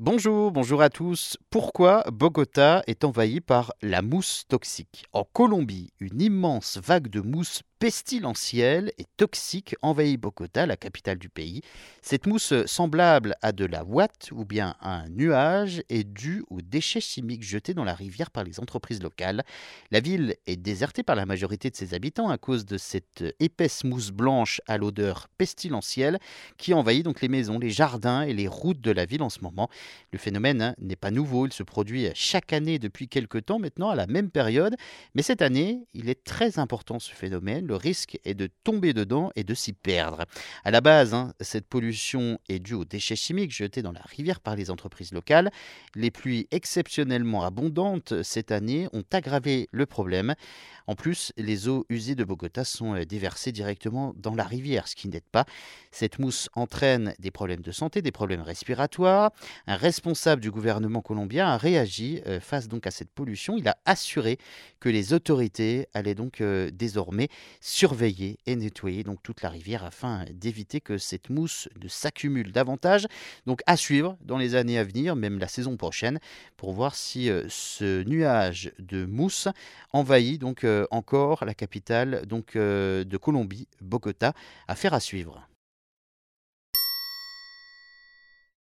Bonjour, bonjour à tous. Pourquoi Bogota est envahie par la mousse toxique? En Colombie, une immense vague de mousse pestilentielle et toxique envahit Bogota, la capitale du pays. Cette mousse semblable à de la ouate ou bien à un nuage est due aux déchets chimiques jetés dans la rivière par les entreprises locales. La ville est désertée par la majorité de ses habitants à cause de cette épaisse mousse blanche à l'odeur pestilentielle qui envahit donc les maisons, les jardins et les routes de la ville en ce moment. Le phénomène hein, n'est pas nouveau, il se produit chaque année depuis quelques temps maintenant à la même période, mais cette année, il est très important ce phénomène. Le risque est de tomber dedans et de s'y perdre. À la base, hein, cette pollution est due aux déchets chimiques jetés dans la rivière par les entreprises locales. Les pluies exceptionnellement abondantes cette année ont aggravé le problème. En plus, les eaux usées de Bogota sont euh, déversées directement dans la rivière, ce qui n'aide pas. Cette mousse entraîne des problèmes de santé, des problèmes respiratoires. Un responsable du gouvernement colombien a réagi euh, face donc à cette pollution. Il a assuré que les autorités allaient donc euh, désormais surveiller et nettoyer donc toute la rivière afin d'éviter que cette mousse ne s'accumule davantage. Donc à suivre dans les années à venir, même la saison prochaine, pour voir si ce nuage de mousse envahit donc encore la capitale donc, de Colombie, Bogota, affaire à suivre.